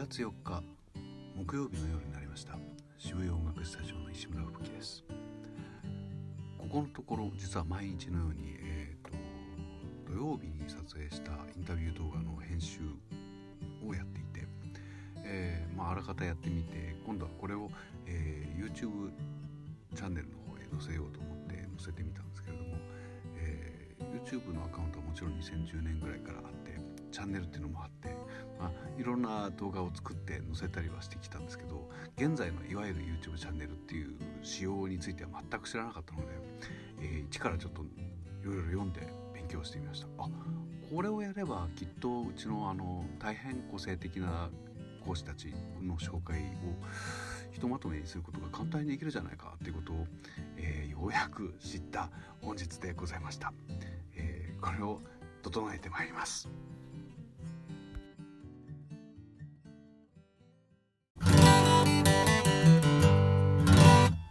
月4日木曜日の夜になりました。渋谷音楽スタジオの石村吹雪です。ここのところ実は毎日のように、えーと、土曜日に撮影したインタビュー動画の編集をやっていて、えー、まあ、らかたやってみて今度はこれを、えー、YouTube チャンネルの方へ載せようと思って載せてみたんですけれども、えー、YouTube のアカウントはもちろん2010年ぐらいからあってチャンネルっていうのもあってまあ、いろんな動画を作って載せたりはしてきたんですけど現在のいわゆる YouTube チャンネルっていう仕様については全く知らなかったので、えー、一からちょっといろいろ読んで勉強してみました。あこれをやればきっとうちのあの大変個性的な講師たちの紹介をひとまとめにすることが簡単にできるじゃないかっていうことを、えー、ようやく知った本日でございました、えー、これを整えてまいります。